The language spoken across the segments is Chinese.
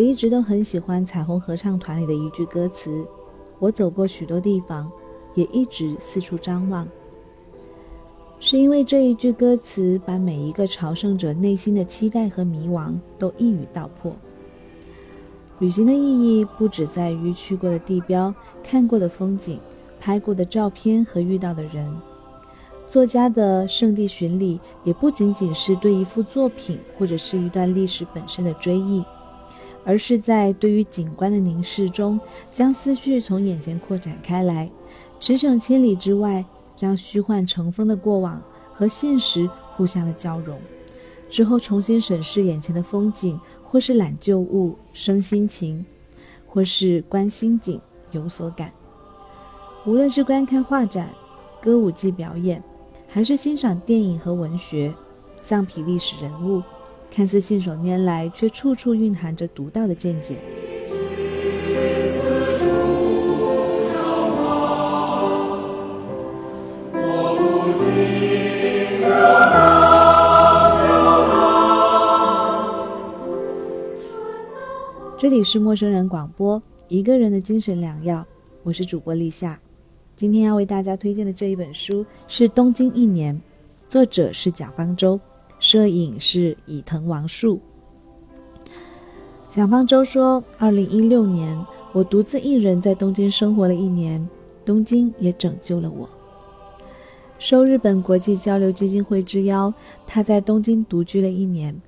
我一直都很喜欢彩虹合唱团里的一句歌词：“我走过许多地方，也一直四处张望。”是因为这一句歌词把每一个朝圣者内心的期待和迷惘都一语道破。旅行的意义不只在于去过的地标、看过的风景、拍过的照片和遇到的人。作家的圣地巡礼也不仅仅是对一幅作品或者是一段历史本身的追忆。而是在对于景观的凝视中，将思绪从眼前扩展开来，驰骋千里之外，让虚幻成风的过往和现实互相的交融，之后重新审视眼前的风景，或是揽旧物生心情，或是观心景有所感。无论是观看画展、歌舞伎表演，还是欣赏电影和文学、藏皮历史人物。看似信手拈来，却处处蕴含着独到的见解。这里是陌生人广播，一个人的精神良药。我是主播立夏，今天要为大家推荐的这一本书是《东京一年》，作者是蒋方舟。摄影是伊藤王树。蒋方舟说：“二零一六年，我独自一人在东京生活了一年，东京也拯救了我。受日本国际交流基金会之邀，他在东京独居了一年。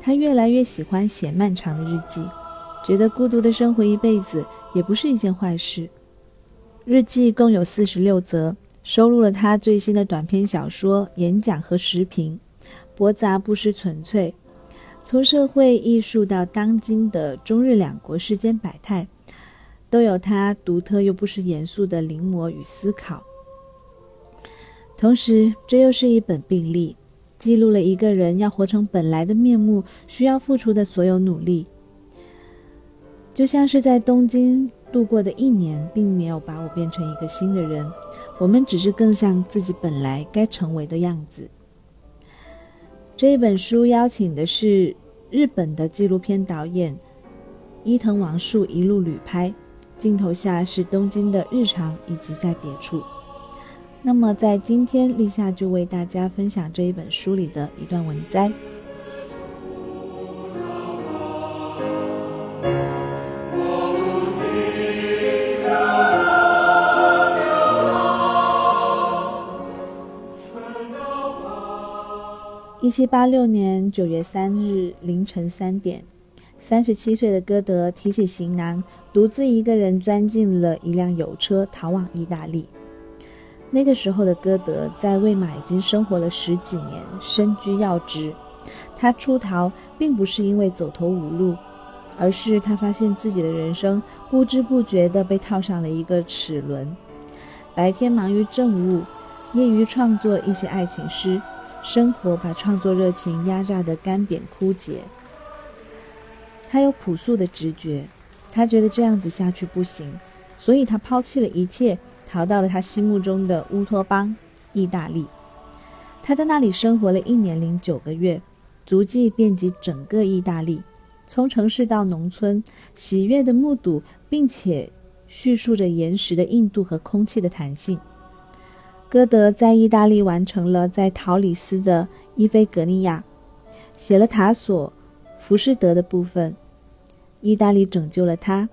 他越来越喜欢写漫长的日记，觉得孤独的生活一辈子也不是一件坏事。日记共有四十六则，收录了他最新的短篇小说、演讲和时评。”驳杂不失纯粹，从社会艺术到当今的中日两国世间百态，都有他独特又不失严肃的临摹与思考。同时，这又是一本病历，记录了一个人要活成本来的面目需要付出的所有努力。就像是在东京度过的一年，并没有把我变成一个新的人，我们只是更像自己本来该成为的样子。这一本书邀请的是日本的纪录片导演伊藤王树一路旅拍，镜头下是东京的日常以及在别处。那么在今天，立夏就为大家分享这一本书里的一段文摘。一七八六年九月三日凌晨三点，三十七岁的歌德提起行囊，独自一个人钻进了一辆邮车，逃往意大利。那个时候的歌德在魏玛已经生活了十几年，身居要职。他出逃并不是因为走投无路，而是他发现自己的人生不知不觉地被套上了一个齿轮。白天忙于政务，业余创作一些爱情诗。生活把创作热情压榨得干瘪枯竭。他有朴素的直觉，他觉得这样子下去不行，所以他抛弃了一切，逃到了他心目中的乌托邦——意大利。他在那里生活了一年零九个月，足迹遍及整个意大利，从城市到农村，喜悦地目睹，并且叙述着岩石的硬度和空气的弹性。歌德在意大利完成了在陶里斯的伊菲格尼亚，写了塔索、浮士德的部分。意大利拯救了他，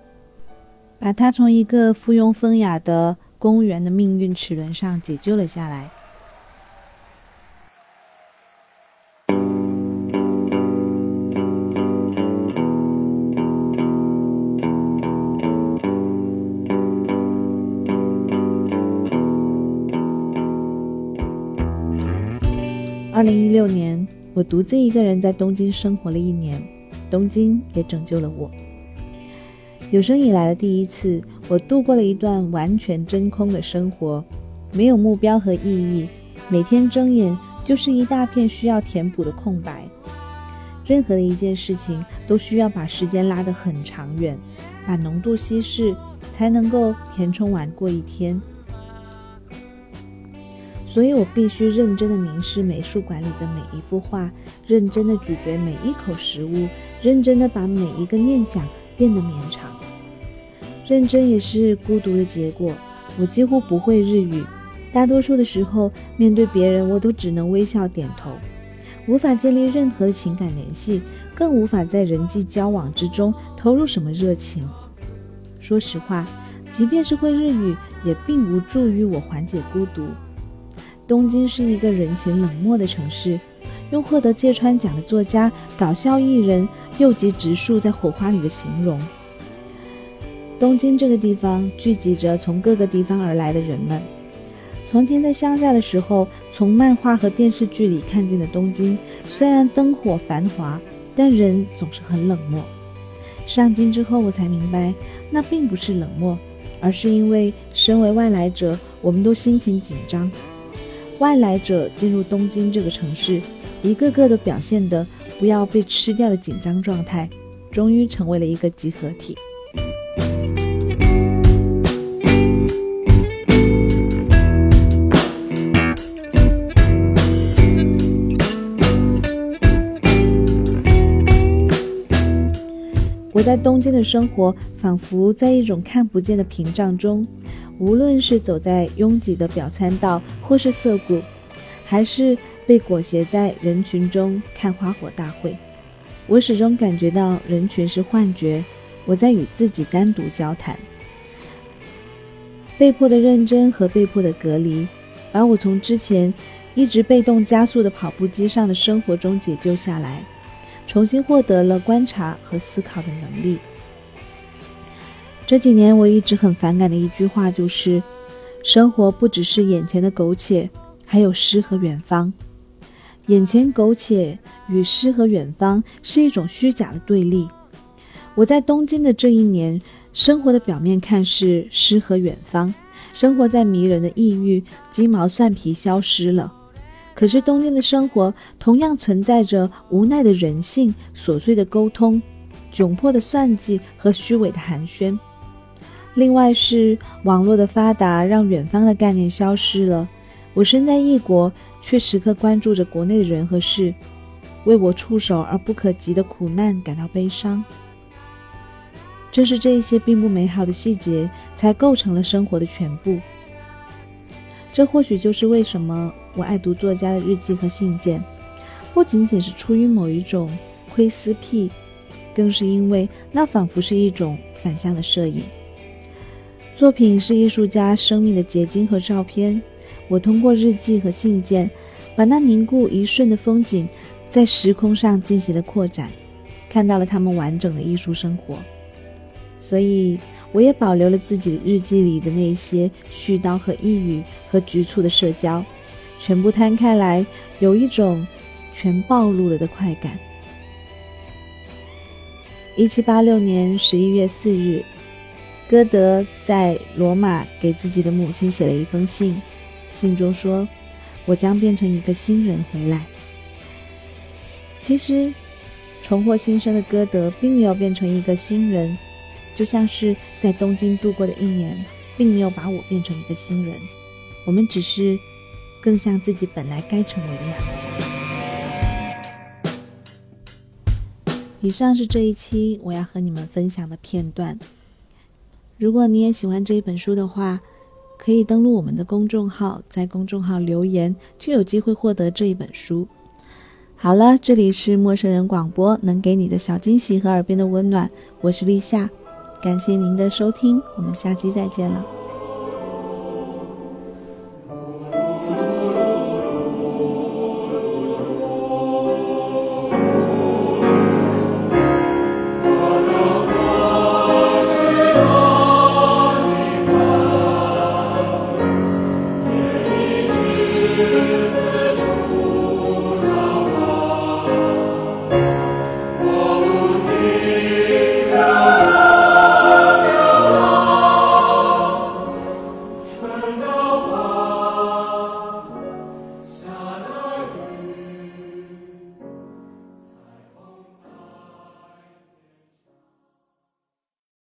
把他从一个附庸风雅的公务员的命运齿轮上解救了下来。二零一六年，我独自一个人在东京生活了一年，东京也拯救了我。有生以来的第一次，我度过了一段完全真空的生活，没有目标和意义，每天睁眼就是一大片需要填补的空白。任何的一件事情都需要把时间拉得很长远，把浓度稀释，才能够填充完过一天。所以我必须认真的凝视美术馆里的每一幅画，认真的咀嚼每一口食物，认真的把每一个念想变得绵长。认真也是孤独的结果。我几乎不会日语，大多数的时候面对别人，我都只能微笑点头，无法建立任何的情感联系，更无法在人际交往之中投入什么热情。说实话，即便是会日语，也并无助于我缓解孤独。东京是一个人情冷漠的城市，用获得芥川奖的作家、搞笑艺人右吉直树在《火花》里的形容。东京这个地方聚集着从各个地方而来的人们。从前在乡下的时候，从漫画和电视剧里看见的东京，虽然灯火繁华，但人总是很冷漠。上京之后，我才明白，那并不是冷漠，而是因为身为外来者，我们都心情紧张。外来者进入东京这个城市，一个个都表现的不要被吃掉的紧张状态，终于成为了一个集合体。我在东京的生活，仿佛在一种看不见的屏障中。无论是走在拥挤的表参道，或是涩谷，还是被裹挟在人群中看花火大会，我始终感觉到人群是幻觉。我在与自己单独交谈，被迫的认真和被迫的隔离，把我从之前一直被动加速的跑步机上的生活中解救下来。重新获得了观察和思考的能力。这几年我一直很反感的一句话就是：生活不只是眼前的苟且，还有诗和远方。眼前苟且与诗和远方是一种虚假的对立。我在东京的这一年，生活的表面看是诗和远方，生活在迷人的异域，鸡毛蒜皮消失了。可是冬天的生活同样存在着无奈的人性、琐碎的沟通、窘迫的算计和虚伪的寒暄。另外是网络的发达让远方的概念消失了。我身在异国，却时刻关注着国内的人和事，为我触手而不可及的苦难感到悲伤。正是这一些并不美好的细节，才构成了生活的全部。这或许就是为什么我爱读作家的日记和信件，不仅仅是出于某一种窥私癖，更是因为那仿佛是一种反向的摄影。作品是艺术家生命的结晶和照片，我通过日记和信件，把那凝固一瞬的风景，在时空上进行了扩展，看到了他们完整的艺术生活。所以。我也保留了自己日记里的那些絮叨和抑郁和局促的社交，全部摊开来，有一种全暴露了的快感。一七八六年十一月四日，歌德在罗马给自己的母亲写了一封信，信中说：“我将变成一个新人回来。”其实，重获新生的歌德并没有变成一个新人。就像是在东京度过的一年，并没有把我变成一个新人，我们只是更像自己本来该成为的样子。以上是这一期我要和你们分享的片段。如果你也喜欢这一本书的话，可以登录我们的公众号，在公众号留言，就有机会获得这一本书。好了，这里是陌生人广播，能给你的小惊喜和耳边的温暖，我是立夏。感谢您的收听，我们下期再见了。